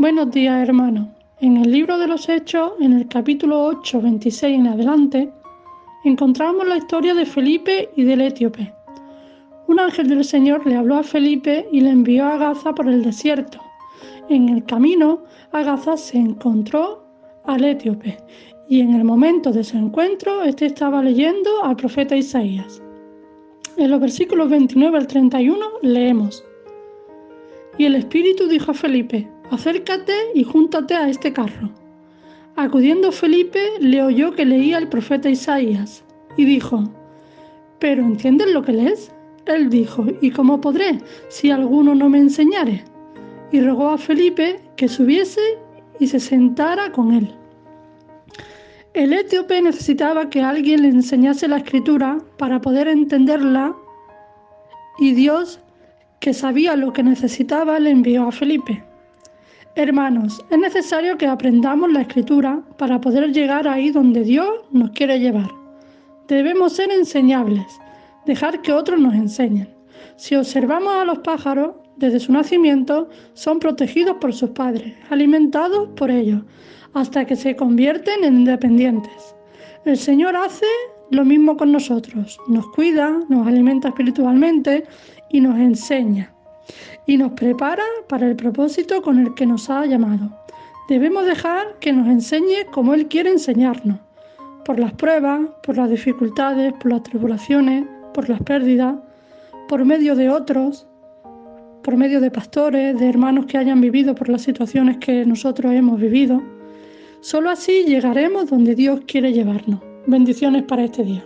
Buenos días, hermanos. En el libro de los Hechos, en el capítulo 8, 26 en adelante, encontramos la historia de Felipe y del etíope. Un ángel del Señor le habló a Felipe y le envió a Gaza por el desierto. En el camino a Gaza se encontró al etíope y en el momento de su encuentro, éste estaba leyendo al profeta Isaías. En los versículos 29 al 31 leemos. Y el Espíritu dijo a Felipe, acércate y júntate a este carro. Acudiendo Felipe, le oyó que leía el profeta Isaías y dijo, ¿pero entiendes lo que lees? Él dijo, ¿y cómo podré si alguno no me enseñare? Y rogó a Felipe que subiese y se sentara con él. El etíope necesitaba que alguien le enseñase la escritura para poder entenderla y Dios, que sabía lo que necesitaba, le envió a Felipe. Hermanos, es necesario que aprendamos la escritura para poder llegar ahí donde Dios nos quiere llevar. Debemos ser enseñables, dejar que otros nos enseñen. Si observamos a los pájaros, desde su nacimiento son protegidos por sus padres, alimentados por ellos, hasta que se convierten en independientes. El Señor hace lo mismo con nosotros, nos cuida, nos alimenta espiritualmente y nos enseña y nos prepara para el propósito con el que nos ha llamado. Debemos dejar que nos enseñe como Él quiere enseñarnos, por las pruebas, por las dificultades, por las tribulaciones, por las pérdidas, por medio de otros, por medio de pastores, de hermanos que hayan vivido por las situaciones que nosotros hemos vivido. Solo así llegaremos donde Dios quiere llevarnos. Bendiciones para este día.